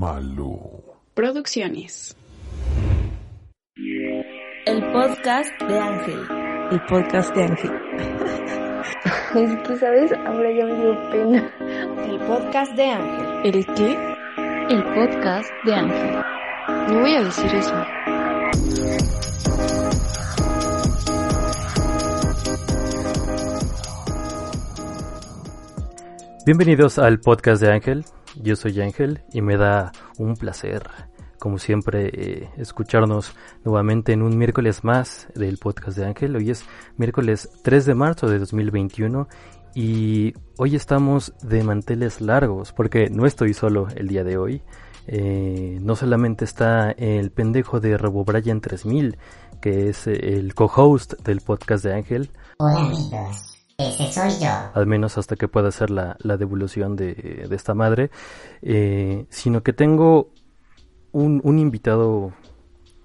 Malo. Producciones. El podcast de Ángel. El podcast de Ángel. es que, ¿sabes? Ahora ya me dio pena. El podcast de Ángel. ¿El qué? El podcast de Ángel. No voy a decir eso. Bienvenidos al podcast de Ángel. Yo soy Ángel y me da un placer, como siempre, eh, escucharnos nuevamente en un miércoles más del podcast de Ángel. Hoy es miércoles 3 de marzo de 2021 y hoy estamos de manteles largos porque no estoy solo el día de hoy. Eh, no solamente está el pendejo de Robo Brian 3000, que es el co-host del podcast de Ángel. Ese soy yo. Al menos hasta que pueda hacer la, devolución de, de, esta madre. Eh, sino que tengo un, un, invitado.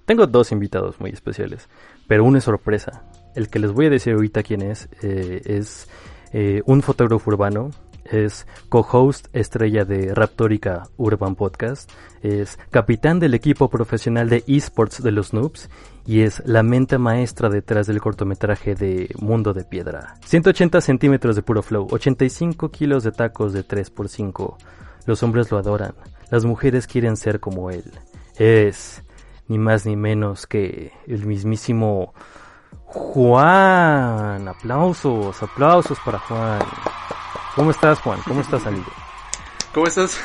Tengo dos invitados muy especiales. Pero uno es sorpresa. El que les voy a decir ahorita quién es. Eh, es eh, un fotógrafo urbano. Es co-host estrella de Raptórica Urban Podcast. Es capitán del equipo profesional de esports de los Noobs y es la mente maestra detrás del cortometraje de Mundo de Piedra. 180 centímetros de puro flow, 85 kilos de tacos de 3x5. Los hombres lo adoran, las mujeres quieren ser como él. Es ni más ni menos que el mismísimo Juan. Aplausos, aplausos para Juan. ¿Cómo estás Juan? ¿Cómo estás amigo? ¿Cómo estás?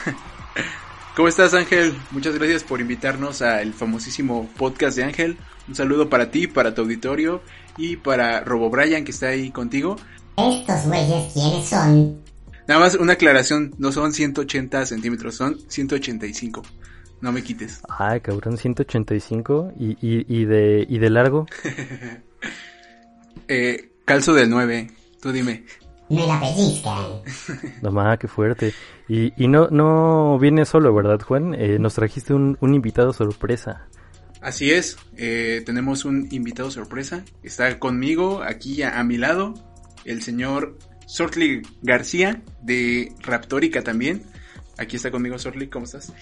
¿Cómo estás Ángel? Muchas gracias por invitarnos al famosísimo podcast de Ángel. Un saludo para ti, para tu auditorio y para Robo Brian que está ahí contigo. ¿Estos güeyes quiénes son? Nada más una aclaración, no son 180 centímetros, son 185. No me quites. Ay, cabrón, 185 y, y, y de, y de largo. eh, calzo del 9, tú dime. Me la pellizcan. No más, qué fuerte. Y, y no, no viene solo, ¿verdad, Juan? Eh, nos trajiste un, un, invitado sorpresa. Así es, eh, tenemos un invitado sorpresa. Está conmigo, aquí a, a mi lado, el señor Sortly García de Raptórica también. Aquí está conmigo Sortly, ¿cómo estás?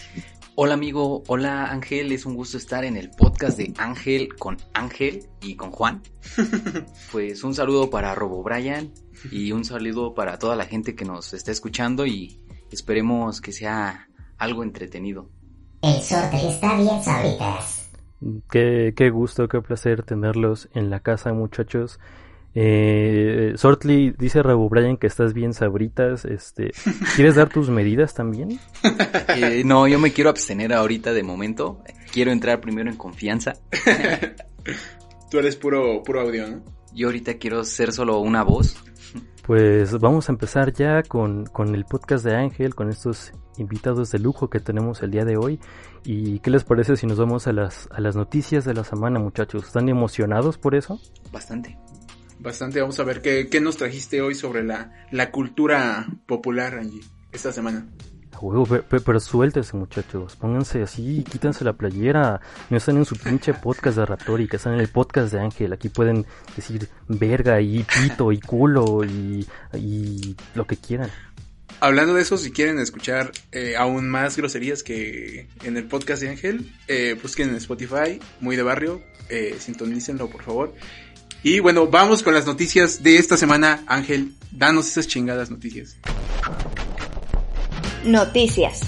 Hola amigo, hola Ángel, es un gusto estar en el podcast de Ángel con Ángel y con Juan. pues un saludo para Robo Brian y un saludo para toda la gente que nos está escuchando y esperemos que sea algo entretenido. El está bien sabritas. Qué, qué gusto, qué placer tenerlos en la casa, muchachos. Eh, Sortly dice Rabo Brian que estás bien sabritas. Este, ¿quieres dar tus medidas también? Eh, no, yo me quiero abstener ahorita de momento. Quiero entrar primero en confianza. Tú eres puro, puro audio, ¿no? Yo ahorita quiero ser solo una voz. Pues vamos a empezar ya con, con el podcast de Ángel, con estos invitados de lujo que tenemos el día de hoy. ¿Y qué les parece si nos vamos a las, a las noticias de la semana, muchachos? ¿Están emocionados por eso? Bastante. Bastante. Vamos a ver qué, qué nos trajiste hoy sobre la, la cultura popular, Angie, esta semana. Huevo, pero, pero, suéltense muchachos, pónganse así, quítense la playera, no están en su pinche podcast de Raptórica, están en el podcast de Ángel, aquí pueden decir verga y pito y culo y, y lo que quieran. Hablando de eso, si quieren escuchar eh, aún más groserías que en el podcast de Ángel, eh, busquen en Spotify, muy de barrio, eh, sintonícenlo por favor. Y bueno, vamos con las noticias de esta semana. Ángel, danos esas chingadas noticias. Noticias.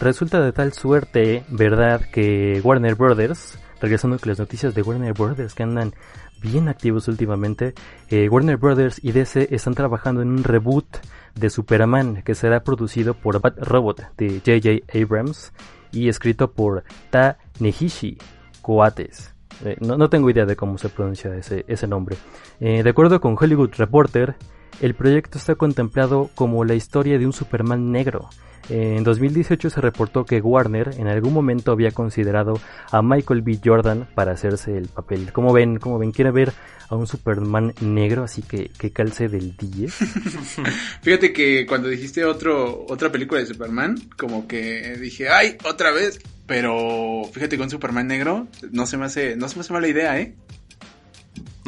Resulta de tal suerte, ¿verdad?, que Warner Brothers, regresando con las noticias de Warner Brothers que andan bien activos últimamente, eh, Warner Brothers y DC están trabajando en un reboot de Superman que será producido por Bad Robot de J.J. Abrams y escrito por Ta Nehishi Coates. Eh, no, no, tengo idea de cómo se pronuncia ese, ese nombre. Eh, de acuerdo con Hollywood Reporter, el proyecto está contemplado como la historia de un Superman negro. En 2018 se reportó que Warner en algún momento había considerado a Michael B. Jordan para hacerse el papel. Como ven, como ven, quiere ver a un Superman negro, así que que calce del 10. Fíjate que cuando dijiste otro otra película de Superman, como que dije, "Ay, otra vez." Pero fíjate con Superman negro no se me hace no se me hace mala idea, ¿eh?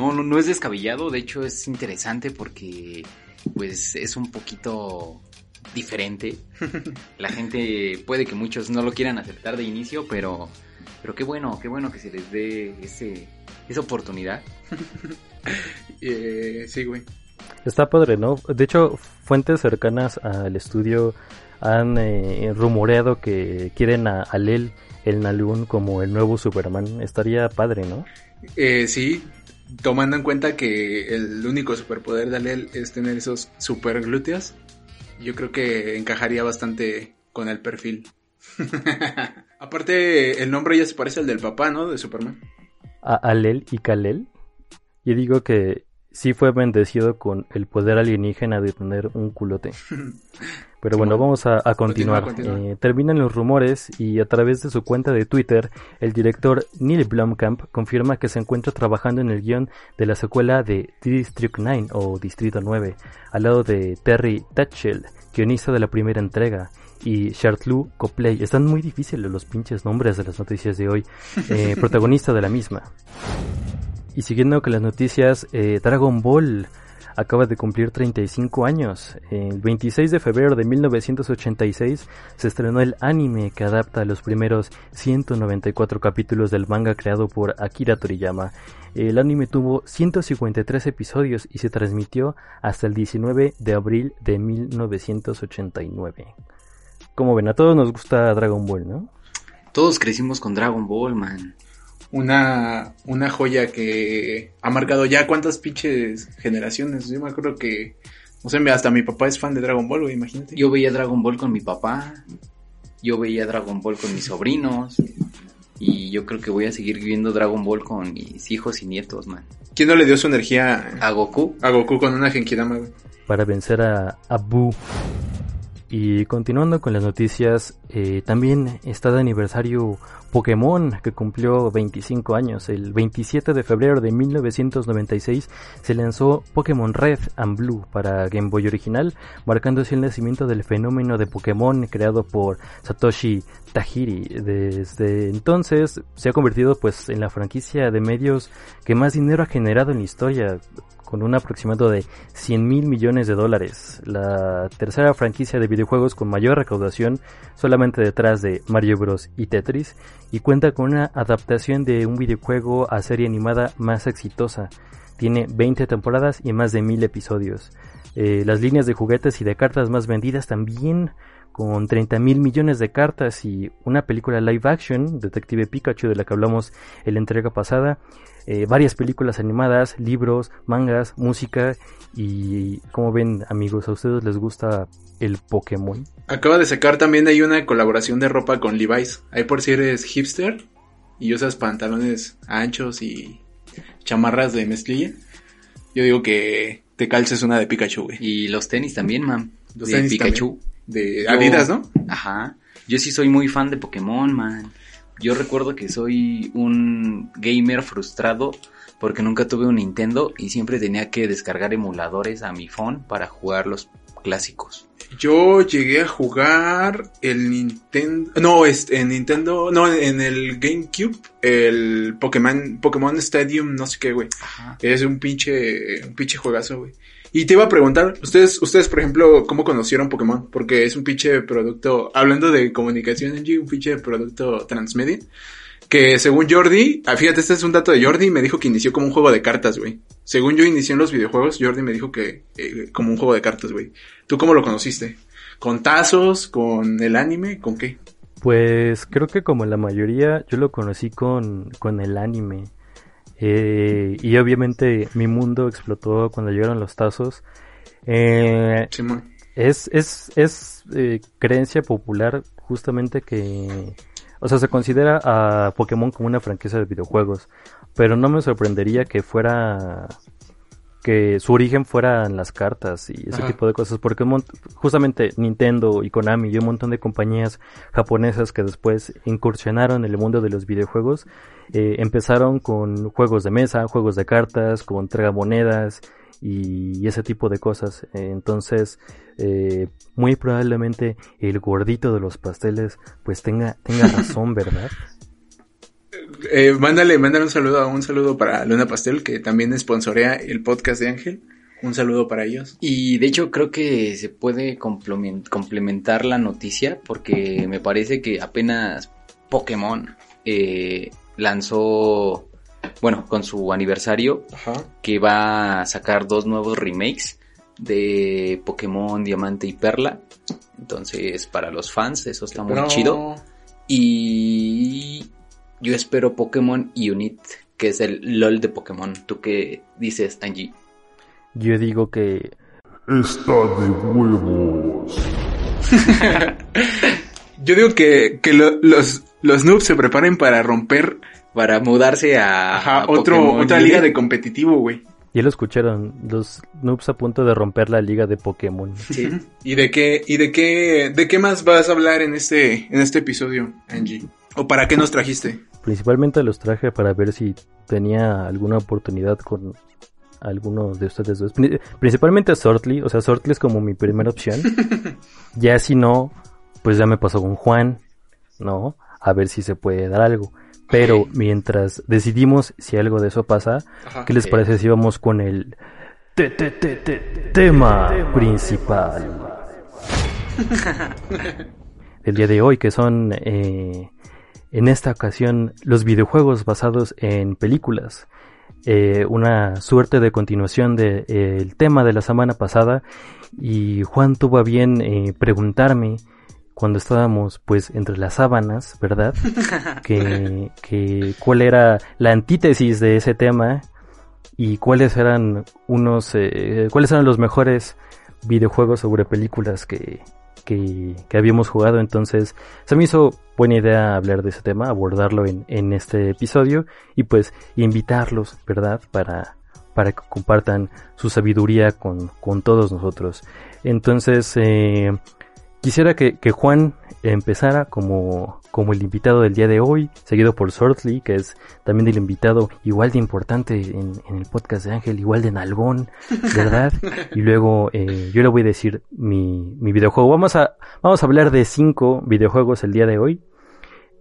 No, no, no es descabellado, de hecho es interesante porque pues es un poquito diferente. La gente puede que muchos no lo quieran aceptar de inicio, pero pero qué bueno, qué bueno que se les dé ese esa oportunidad. eh, sí, güey. Está padre, ¿no? De hecho, fuentes cercanas al estudio han eh, rumoreado que quieren a Alel el Nalun como el nuevo Superman. Estaría padre, ¿no? Eh, sí, tomando en cuenta que el único superpoder de Alel es tener esos super glúteos, yo creo que encajaría bastante con el perfil. Aparte, el nombre ya se parece al del papá, ¿no? De Superman. A Alel y Kalel. Y digo que sí fue bendecido con el poder alienígena de tener un culote. Pero bueno, vamos a, a continuar. Continúa, continúa. Eh, terminan los rumores y a través de su cuenta de Twitter, el director Neil Blomkamp confirma que se encuentra trabajando en el guion de la secuela de District 9 o Distrito 9, al lado de Terry Tatchell, guionista de la primera entrega, y Chartlu Copley. Están muy difíciles los pinches nombres de las noticias de hoy, eh, protagonista de la misma. Y siguiendo con las noticias, eh, Dragon Ball acaba de cumplir 35 años. El 26 de febrero de 1986 se estrenó el anime que adapta los primeros 194 capítulos del manga creado por Akira Toriyama. El anime tuvo 153 episodios y se transmitió hasta el 19 de abril de 1989. Como ven, a todos nos gusta Dragon Ball, ¿no? Todos crecimos con Dragon Ball, man. Una, una joya que ha marcado ya cuántas pinches generaciones. Yo me acuerdo que, no sé, hasta mi papá es fan de Dragon Ball, güey, imagínate. Yo veía Dragon Ball con mi papá. Yo veía Dragon Ball con mis sobrinos. Y yo creo que voy a seguir viendo Dragon Ball con mis hijos y nietos, man. ¿Quién no le dio su energía A Goku. a Goku con una Genkidama, güey? para vencer a Abu. Y continuando con las noticias, eh, también está de aniversario Pokémon, que cumplió 25 años. El 27 de febrero de 1996 se lanzó Pokémon Red and Blue para Game Boy original, marcando así el nacimiento del fenómeno de Pokémon creado por Satoshi Tajiri. Desde entonces se ha convertido pues en la franquicia de medios que más dinero ha generado en la historia, con un aproximado de 100 mil millones de dólares. La tercera franquicia de videojuegos con mayor recaudación, solamente detrás de Mario Bros. y Tetris, y cuenta con una adaptación de un videojuego a serie animada más exitosa. Tiene 20 temporadas y más de mil episodios. Eh, las líneas de juguetes y de cartas más vendidas también con 30 mil millones de cartas y una película live action, Detective Pikachu, de la que hablamos en la entrega pasada, eh, varias películas animadas, libros, mangas, música y como ven amigos, ¿a ustedes les gusta el Pokémon? Acaba de sacar también ahí una colaboración de ropa con Levi's. Ahí por si eres hipster y usas pantalones anchos y chamarras de mezclilla. Yo digo que te calces una de Pikachu, güey. Y los tenis también, man. Los de tenis Pikachu. De Yo- Adidas, ¿no? Ajá. Yo sí soy muy fan de Pokémon, man. Yo recuerdo que soy un gamer frustrado porque nunca tuve un Nintendo y siempre tenía que descargar emuladores a mi phone para jugar los clásicos. Yo llegué a jugar el Nintendo, no, este, en Nintendo, no, en el GameCube, el Pokémon, Pokémon Stadium, no sé qué, güey. Es un pinche, un pinche juegazo, güey. Y te iba a preguntar, ustedes, ustedes, por ejemplo, ¿cómo conocieron Pokémon? Porque es un pinche producto, hablando de comunicación, un pinche producto transmedia. Que según Jordi, ah, fíjate, este es un dato de Jordi, me dijo que inició como un juego de cartas, güey. Según yo inicié en los videojuegos, Jordi me dijo que eh, como un juego de cartas, güey. ¿Tú cómo lo conociste? ¿Con tazos? ¿Con el anime? ¿Con qué? Pues creo que como la mayoría yo lo conocí con, con el anime. Eh, y obviamente mi mundo explotó cuando llegaron los tazos. Eh, es es, es eh, creencia popular justamente que... O sea, se considera a Pokémon como una franquicia de videojuegos. Pero no me sorprendería que fuera que su origen fueran las cartas y ese Ajá. tipo de cosas, porque justamente Nintendo y Konami y un montón de compañías japonesas que después incursionaron en el mundo de los videojuegos, eh, empezaron con juegos de mesa, juegos de cartas, con tragamonedas y ese tipo de cosas. Entonces, eh, muy probablemente el gordito de los pasteles pues tenga, tenga razón, ¿verdad? Eh, mándale, mándale un saludo, un saludo para Luna Pastel, que también sponsorea el podcast de Ángel. Un saludo para ellos. Y de hecho creo que se puede complemen- complementar la noticia porque me parece que apenas Pokémon eh, lanzó, bueno, con su aniversario, Ajá. que va a sacar dos nuevos remakes de Pokémon Diamante y Perla. Entonces, para los fans, eso está muy chido. Y yo espero Pokémon Unite, que es el LOL de Pokémon. ¿Tú qué dices, Angie? Yo digo que Está de huevos. Yo digo que, que lo- los, los noobs se preparen para romper Para mudarse a, ajá, a otro, Pokémon otra liga de competitivo, güey. ya lo escucharon, los noobs a punto de romper la liga de Pokémon. Sí. ¿Y de qué, y de qué, de qué más vas a hablar en este, en este episodio, Angie? ¿O para qué nos trajiste? Principalmente los traje para ver si tenía alguna oportunidad con alguno de ustedes dos. Pri- Principalmente Sortly, o sea, Sortly es como mi primera opción. ya si no, pues ya me pasó con Juan, ¿no? A ver si se puede dar algo. Pero mientras decidimos si algo de eso pasa, Ajá. ¿qué les parece si vamos con el te- te- te- te- tema principal? del día de hoy, que son eh, en esta ocasión los videojuegos basados en películas. Eh, una suerte de continuación del de, eh, el tema de la semana pasada y Juan tuvo a bien eh, preguntarme cuando estábamos pues entre las sábanas, ¿verdad? que, que cuál era la antítesis de ese tema y cuáles eran unos eh, cuáles eran los mejores videojuegos sobre películas que, que, que habíamos jugado. Entonces, se me hizo buena idea hablar de ese tema, abordarlo en, en este episodio y pues invitarlos, ¿verdad? Para, para que compartan su sabiduría con, con todos nosotros. Entonces, eh, quisiera que, que Juan empezara como, como el invitado del día de hoy, seguido por Sortley, que es también el invitado igual de importante en, en el podcast de Ángel, igual de Nalgón, ¿verdad? y luego eh, yo le voy a decir mi, mi videojuego. Vamos a, vamos a hablar de cinco videojuegos el día de hoy.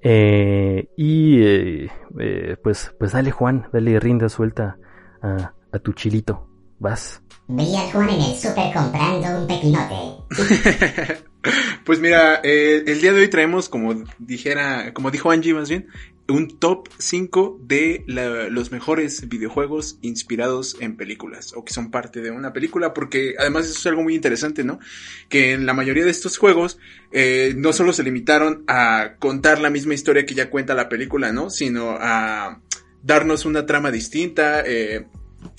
Eh, y eh, eh, pues, pues dale Juan, dale rinda suelta a, a tu chilito. Vas. Vi al Juan en el super comprando un pepinote. Pues mira, eh, el día de hoy traemos, como dijera, como dijo Angie más bien, un top 5 de los mejores videojuegos inspirados en películas o que son parte de una película, porque además eso es algo muy interesante, ¿no? Que en la mayoría de estos juegos eh, no solo se limitaron a contar la misma historia que ya cuenta la película, ¿no? Sino a darnos una trama distinta, eh,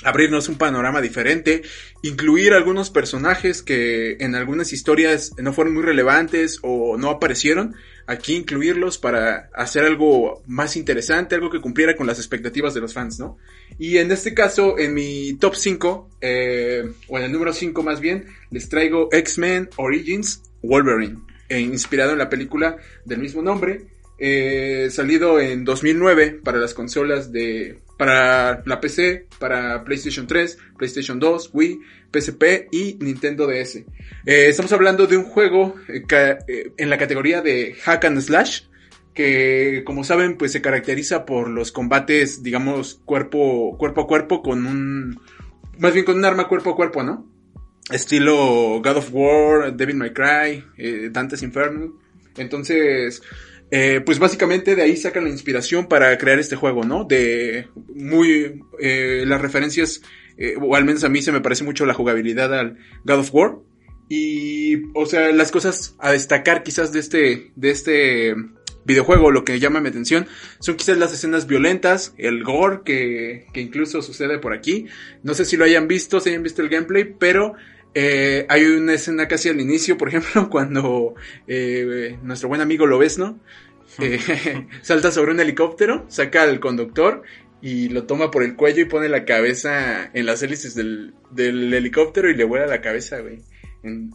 abrirnos un panorama diferente, incluir algunos personajes que en algunas historias no fueron muy relevantes o no aparecieron, aquí incluirlos para hacer algo más interesante, algo que cumpliera con las expectativas de los fans, ¿no? Y en este caso, en mi top 5, eh, o en el número 5 más bien, les traigo X-Men Origins Wolverine, eh, inspirado en la película del mismo nombre, eh, salido en 2009 para las consolas de para la PC, para PlayStation 3, PlayStation 2, Wii, PSP y Nintendo DS. Eh, estamos hablando de un juego eh, eh, en la categoría de hack and slash que como saben pues se caracteriza por los combates digamos cuerpo cuerpo a cuerpo con un más bien con un arma cuerpo a cuerpo, ¿no? Estilo God of War, Devil May Cry, Dante's Inferno. Entonces, eh, pues básicamente de ahí sacan la inspiración para crear este juego, ¿no? De muy eh, las referencias, eh, o al menos a mí se me parece mucho la jugabilidad al God of War. Y, o sea, las cosas a destacar quizás de este, de este videojuego, lo que llama mi atención, son quizás las escenas violentas, el gore que, que incluso sucede por aquí. No sé si lo hayan visto, si hayan visto el gameplay, pero eh, hay una escena casi al inicio, por ejemplo, cuando eh, nuestro buen amigo Lobesno eh, salta sobre un helicóptero, saca al conductor y lo toma por el cuello y pone la cabeza en las hélices del, del helicóptero y le vuela la cabeza, güey.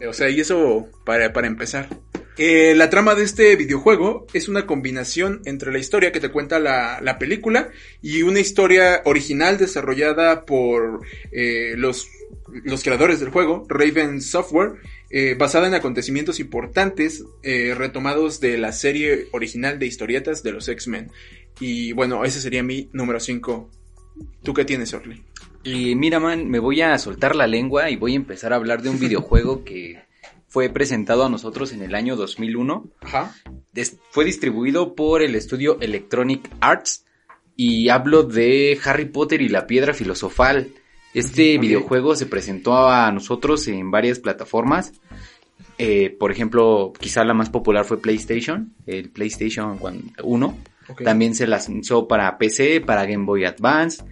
O sea, y eso para, para empezar. Eh, la trama de este videojuego es una combinación entre la historia que te cuenta la, la película y una historia original desarrollada por eh, los, los creadores del juego, Raven Software, eh, basada en acontecimientos importantes eh, retomados de la serie original de historietas de los X-Men. Y bueno, ese sería mi número 5. ¿Tú qué tienes, Orly? Y mira, man, me voy a soltar la lengua y voy a empezar a hablar de un videojuego que fue presentado a nosotros en el año 2001. Ajá. Fue distribuido por el estudio Electronic Arts y hablo de Harry Potter y la Piedra Filosofal. Este videojuego se presentó a nosotros en varias plataformas. Eh, por ejemplo, quizá la más popular fue PlayStation, el PlayStation 1. Ok. También se lanzó para PC, para Game Boy Advance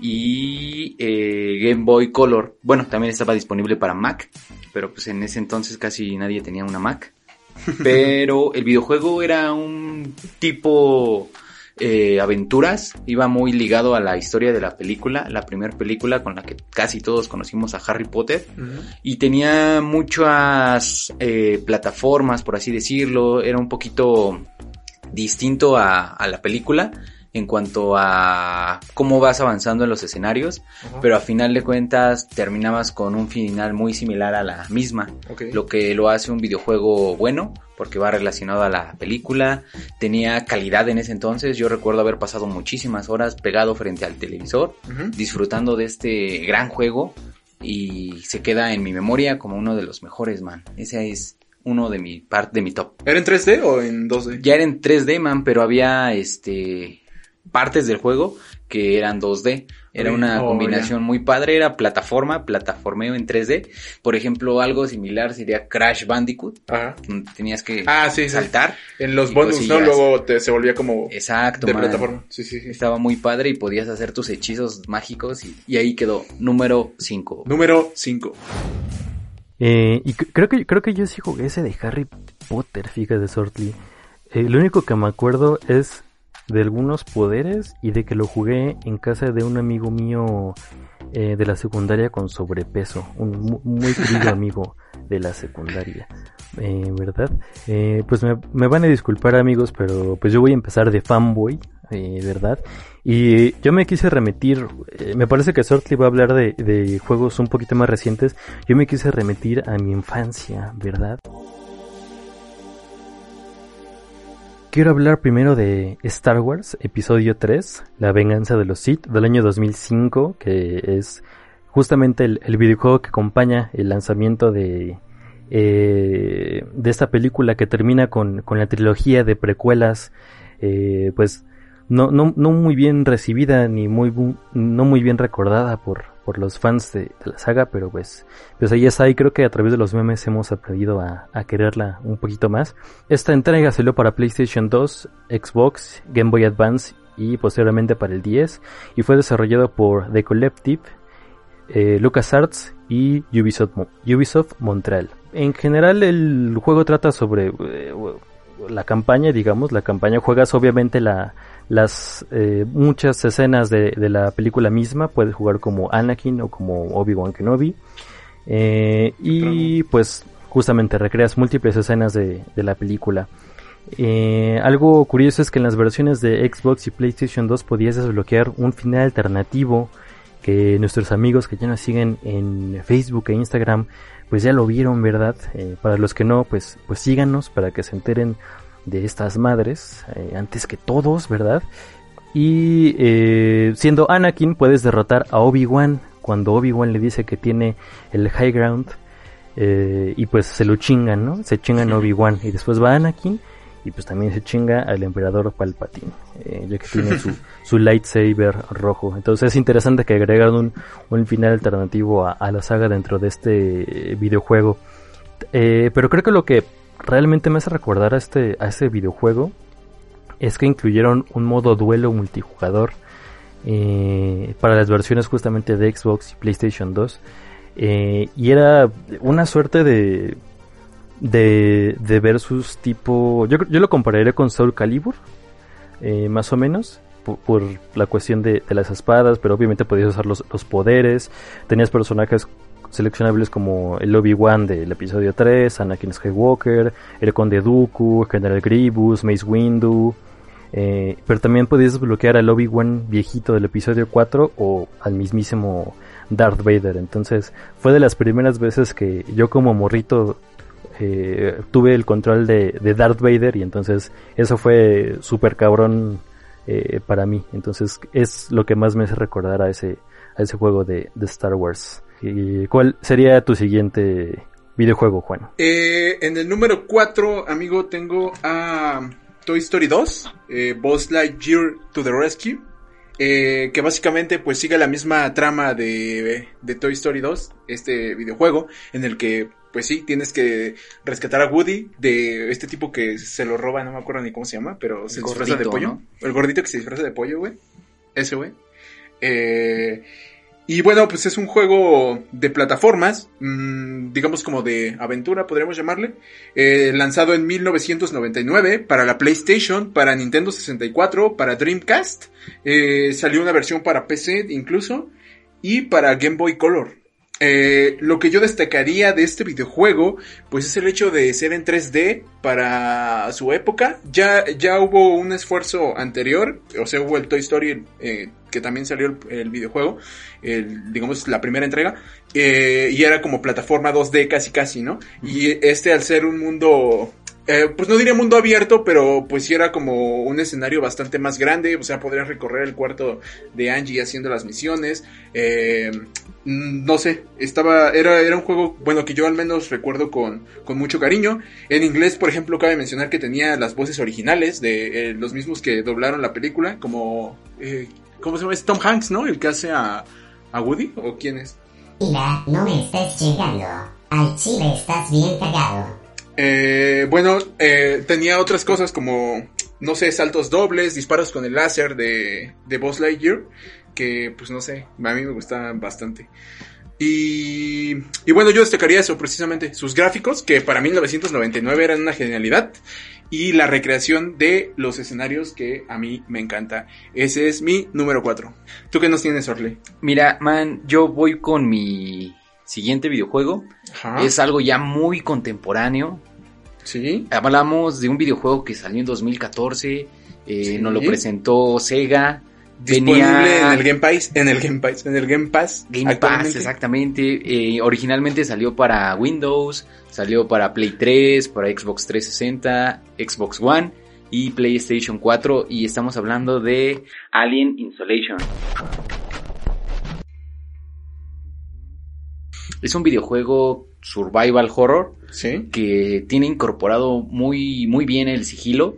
y eh, Game Boy Color. Bueno, también estaba disponible para Mac, pero pues en ese entonces casi nadie tenía una Mac. Pero el videojuego era un tipo eh, aventuras, iba muy ligado a la historia de la película, la primera película con la que casi todos conocimos a Harry Potter y tenía muchas eh, plataformas, por así decirlo, era un poquito distinto a, a la película en cuanto a cómo vas avanzando en los escenarios, Ajá. pero a final de cuentas terminabas con un final muy similar a la misma, lo que lo hace un videojuego bueno, porque va relacionado a la película, tenía calidad en ese entonces, yo recuerdo haber pasado muchísimas horas pegado frente al televisor, disfrutando de este gran juego y se queda en mi memoria como uno de los mejores, man. Ese es uno de mi parte de mi top. ¿Era en 3D o en 2D? Ya era en 3D, man, pero había este partes del juego que eran 2D. Era una Oh, combinación muy padre, era plataforma, plataformeo en 3D. Por ejemplo, algo similar sería Crash Bandicoot. Ajá. donde Tenías que Ah, sí, sí. saltar. En los bonus, ¿no? Luego te, se volvía como Exacto, de man. plataforma. Sí, sí, sí. Estaba muy padre y podías hacer tus hechizos mágicos y, y ahí quedó número 5. Número 5. Eh, y creo que creo que yo sí jugué ese de Harry Potter, fíjate, Sortly. Eh, lo único que me acuerdo es de algunos poderes y de que lo jugué en casa de un amigo mío eh, de la secundaria con sobrepeso, un mu- muy querido amigo de la secundaria, eh, ¿verdad? Eh, pues me, me van a disculpar amigos, pero pues yo voy a empezar de fanboy, eh, ¿verdad? Y yo me quise remitir, eh, me parece que Sortly va a hablar de, de juegos un poquito más recientes, yo me quise remitir a mi infancia, ¿verdad? Quiero hablar primero de Star Wars, episodio 3, La venganza de los Sith, del año 2005, que es justamente el, videojuego que acompaña el lanzamiento de, eh, de esta película que termina con, con la trilogía de precuelas, eh, pues no, no, no muy bien recibida ni muy no muy bien recordada por, por los fans de, la saga, pero pues, pues ahí está y creo que a través de los memes hemos aprendido a, quererla un poquito más. Esta entrega salió para PlayStation 2, Xbox, Game Boy Advance y posteriormente para el 10 y fue desarrollado por The Collective, eh, LucasArts y Ubisoft, Ubisoft Montreal. En general el juego trata sobre eh, la campaña, digamos, la campaña juegas obviamente la, las eh, muchas escenas de, de la película misma, puedes jugar como Anakin o como Obi-Wan Kenobi. Eh, y pues justamente recreas múltiples escenas de, de la película. Eh, algo curioso es que en las versiones de Xbox y PlayStation 2 podías desbloquear un final alternativo que nuestros amigos que ya nos siguen en Facebook e Instagram pues ya lo vieron, ¿verdad? Eh, para los que no, pues, pues síganos para que se enteren de estas madres eh, antes que todos, ¿verdad? Y eh, siendo Anakin puedes derrotar a Obi-Wan cuando Obi-Wan le dice que tiene el high ground eh, y pues se lo chingan, ¿no? Se chingan Obi-Wan y después va Anakin y pues también se chinga al emperador Palpatine, eh, ya que tiene su, su lightsaber rojo. Entonces es interesante que agregaron un, un final alternativo a, a la saga dentro de este videojuego. Eh, pero creo que lo que realmente me hace recordar a este, a este videojuego es que incluyeron un modo duelo multijugador eh, para las versiones justamente de Xbox y PlayStation 2. Eh, y era una suerte de, de, de versus tipo... Yo, yo lo compararía con Soul Calibur, eh, más o menos. Por, por la cuestión de, de, las espadas, pero obviamente podías usar los, los poderes. Tenías personajes seleccionables como el Obi-Wan del episodio 3, Anakin Skywalker, el Conde Dooku, General Grievous, Mace Windu. Eh, pero también podías desbloquear al Obi-Wan viejito del episodio 4 o al mismísimo Darth Vader. Entonces fue de las primeras veces que yo como morrito eh, tuve el control de, de, Darth Vader y entonces eso fue súper cabrón eh, para mí. Entonces es lo que más me hace recordar a ese, a ese juego de, de Star Wars. ¿Y ¿Cuál sería tu siguiente videojuego, Juan? Eh, en el número 4, amigo, tengo a Toy Story 2, eh, Boss Lightyear to the Rescue. Eh, que básicamente pues sigue la misma trama de, de Toy Story 2, este videojuego, en el que pues sí, tienes que rescatar a Woody de este tipo que se lo roba, no me acuerdo ni cómo se llama, pero se gordito, disfraza de pollo. ¿no? El gordito que se disfraza de pollo, güey. Ese, güey. Eh, y bueno, pues es un juego de plataformas, mmm, digamos como de aventura, podríamos llamarle, eh, lanzado en 1999 para la PlayStation, para Nintendo 64, para Dreamcast, eh, salió una versión para PC incluso, y para Game Boy Color. Eh, lo que yo destacaría de este videojuego, pues es el hecho de ser en 3D para su época. Ya, ya hubo un esfuerzo anterior, o sea, hubo el Toy Story eh, que también salió el, el videojuego, el, digamos la primera entrega, eh, y era como plataforma 2D casi casi, ¿no? Y este al ser un mundo eh, pues no diría mundo abierto, pero pues sí era como un escenario bastante más grande, o sea, podrías recorrer el cuarto de Angie haciendo las misiones, eh, no sé, estaba, era, era un juego, bueno, que yo al menos recuerdo con, con mucho cariño. En inglés, por ejemplo, cabe mencionar que tenía las voces originales de eh, los mismos que doblaron la película, como, eh, ¿cómo se llama? Es Tom Hanks, ¿no? El que hace a, a Woody, ¿o quién es? No me estés chingando, al chile estás bien cagado. Eh, bueno, eh, tenía otras cosas como, no sé, saltos dobles, disparos con el láser de, de Buzz Lightyear, que pues no sé, a mí me gustaban bastante. Y, y bueno, yo destacaría eso precisamente, sus gráficos, que para 1999 eran una genialidad, y la recreación de los escenarios que a mí me encanta. Ese es mi número 4. ¿Tú qué nos tienes, Orle? Mira, man, yo voy con mi siguiente videojuego. Ajá. Es algo ya muy contemporáneo. Sí. Hablamos de un videojuego que salió en 2014. Eh, Sí. Nos lo presentó Sega. Disponible Venía- en el Game Pass, en el Game Pass, en el Game Pass. Game Pass, exactamente. Eh, originalmente salió para Windows, salió para Play 3, para Xbox 360, Xbox One y PlayStation 4. Y estamos hablando de Alien Insolation. Es un videojuego survival horror Sí. que tiene incorporado muy, muy bien el sigilo.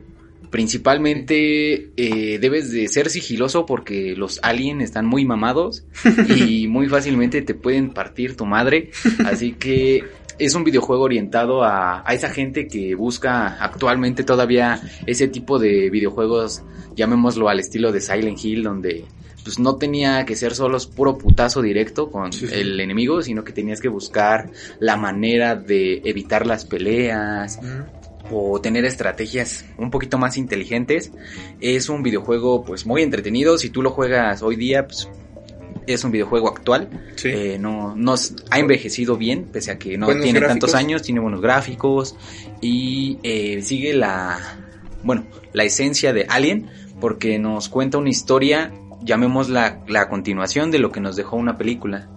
Principalmente eh, debes de ser sigiloso porque los aliens están muy mamados y muy fácilmente te pueden partir tu madre. Así que es un videojuego orientado a, a esa gente que busca actualmente todavía ese tipo de videojuegos, llamémoslo al estilo de Silent Hill, donde pues no tenía que ser solo puro putazo directo con Sí, sí. el enemigo, sino que tenías que buscar la manera de evitar las peleas, o tener estrategias un poquito más inteligentes. Es un videojuego pues muy entretenido. Si tú lo juegas hoy día, pues es un videojuego actual. Sí. Eh, no, ha envejecido bien, pese a que no Buenos tiene gráficos. tantos años, tiene buenos gráficos y eh, sigue la, bueno, la esencia de Alien porque nos cuenta una historia, llamémosla la continuación de lo que nos dejó una película.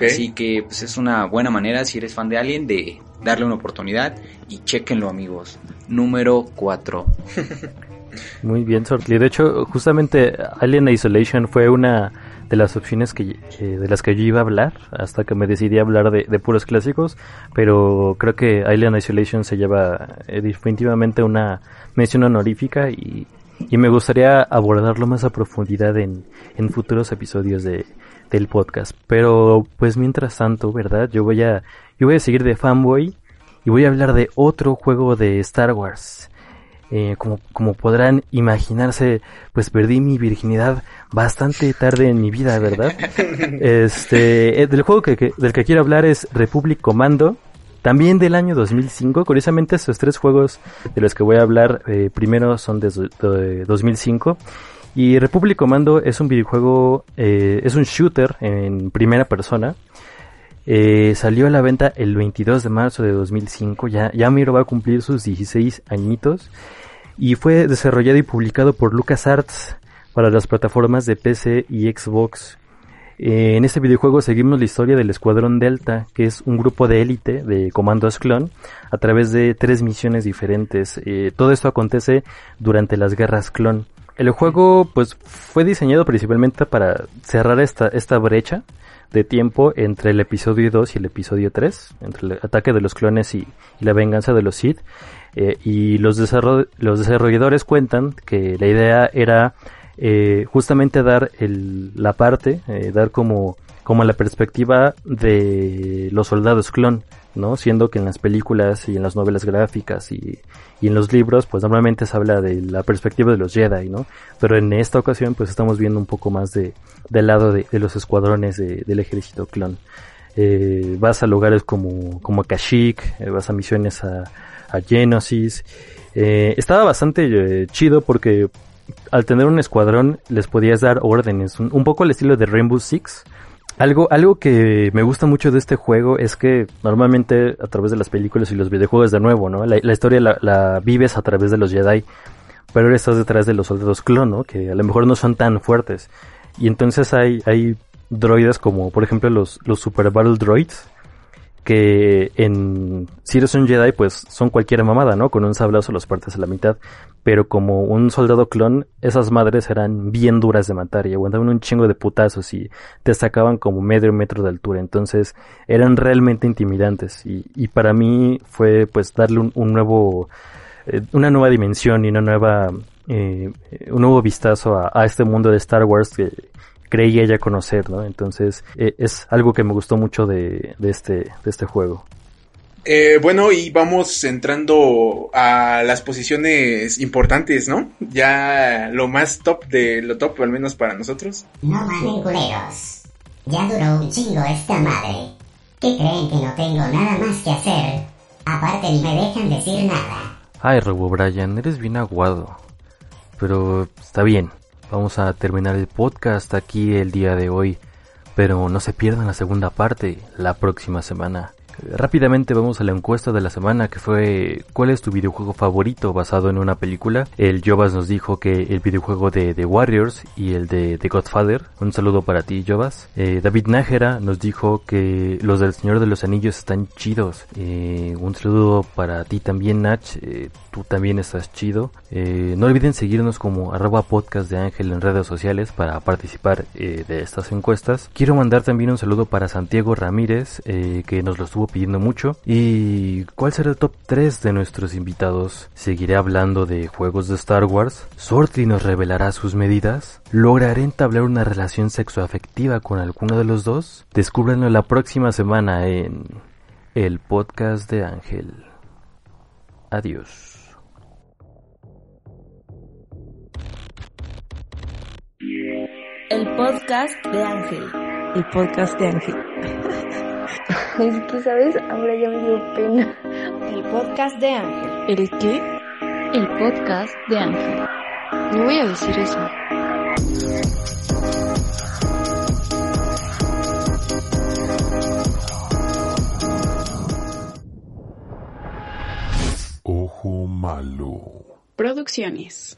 Así que pues es una buena manera, si eres fan de Alien, de darle una oportunidad y chequenlo amigos. Número 4. Muy bien, Sortly. De hecho, justamente Alien Isolation fue una de las opciones que, eh, de las que yo iba a hablar hasta que me decidí a hablar de, de puros clásicos, pero creo que Alien Isolation se lleva eh, definitivamente una mención honorífica y, y me gustaría abordarlo más a profundidad en, en futuros episodios de, del podcast. Pero pues mientras tanto, ¿verdad? Yo voy a yo voy a seguir de fanboy y voy a hablar de otro juego de Star Wars. Eh, como, como podrán imaginarse, pues perdí mi virginidad bastante tarde en mi vida, ¿verdad? Este, eh, del juego que, que- del que quiero hablar es Republic Commando, también del año 2005. Curiosamente, estos tres juegos de los que voy a hablar eh, primero son de, de 2005. Y Republic Commando es un videojuego, eh, es un shooter en primera persona. Eh, salió a la venta el 22 de marzo de 2005, ya, ya Miro va a cumplir sus 16 añitos. Y fue desarrollado y publicado por LucasArts para las plataformas de PC y Xbox. Eh, en este videojuego seguimos la historia del Escuadrón Delta, que es un grupo de élite de comandos clon, a través de tres misiones diferentes. Eh, todo esto acontece durante las guerras clon. El juego pues fue diseñado principalmente para cerrar esta, brecha de tiempo entre el episodio 2 y el episodio 3, entre el ataque de los clones y, la venganza de los Sith. Eh, y los desarrolladores cuentan que la idea era eh, justamente dar el, la parte, eh, dar como, como la perspectiva de los soldados clon, ¿no? Siendo que en las películas y en las novelas gráficas y, y en los libros, pues normalmente se habla de la perspectiva de los Jedi, ¿no? Pero en esta ocasión, pues estamos viendo un poco más de, del lado de, los escuadrones de, del ejército clon. Eh, vas a lugares como, como Kashyyyk, eh, vas a misiones a, a Geonosis. Eh, estaba bastante eh, chido porque al tener un escuadrón les podías dar órdenes, un, poco al estilo de Rainbow Six. Algo, algo que me gusta mucho de este juego es que normalmente a través de las películas y los videojuegos de nuevo, ¿no? La, historia la, vives a través de los Jedi, pero ahora estás detrás de los soldados clon, ¿no? Que a lo mejor no son tan fuertes. Y entonces hay, hay droides como por ejemplo los, los Super Battle Droids, que en un Jedi pues son cualquier mamada, ¿no? Con un sablazo los partes a la mitad, pero como un soldado clon, esas madres eran bien duras de matar y aguantaban un chingo de putazos y te sacaban como medio metro de altura, entonces eran realmente intimidantes. Y, y para mí fue pues darle un, un nuevo, eh, una nueva dimensión y una nueva, eh, un nuevo vistazo a, a, este mundo de Star Wars que creía ya conocer, ¿no? Entonces eh, es algo que me gustó mucho de, de, este, de este juego. Eh, bueno, y vamos entrando a las posiciones importantes, ¿no? Ya lo más top de lo top, al menos para nosotros. No mamen culeros. Ya duró un chingo esta madre. ¿Qué creen que no tengo nada más que hacer? Aparte ni me dejan decir nada. Ay, Robo Brian, eres bien aguado. Pero está bien. Vamos a terminar el podcast aquí el día de hoy, pero no se pierdan la segunda parte la próxima semana. Rápidamente vamos a la encuesta de la semana que fue ¿Cuál es tu videojuego favorito basado en una película? El Jovas nos dijo que el videojuego de The Warriors y el de The Godfather. Un saludo para ti Jovas. Eh, David Nájera nos dijo que los del Señor de los Anillos están chidos. Eh, un saludo para ti también Nach. Eh, tú también estás chido. No olviden seguirnos como arroba de en redes sociales para participar de estas encuestas. Quiero mandar también un saludo para Santiago Ramírez que nos lo estuvo pidiendo mucho. ¿Y cuál será el top 3 de nuestros invitados? ¿Seguiré hablando de juegos de Star Wars? ¿Sorty nos revelará sus medidas? ¿Lograré entablar una relación sexoafectiva con alguno de los dos? Descúbranlo la próxima semana en el podcast de Ángel. Adiós. El podcast de Ángel. El podcast de Ángel. es que, ¿sabes? Ahora ya me dio pena. El podcast de Ángel. ¿El qué? El podcast de Ángel. No voy a decir eso. Ojo malo. Producciones.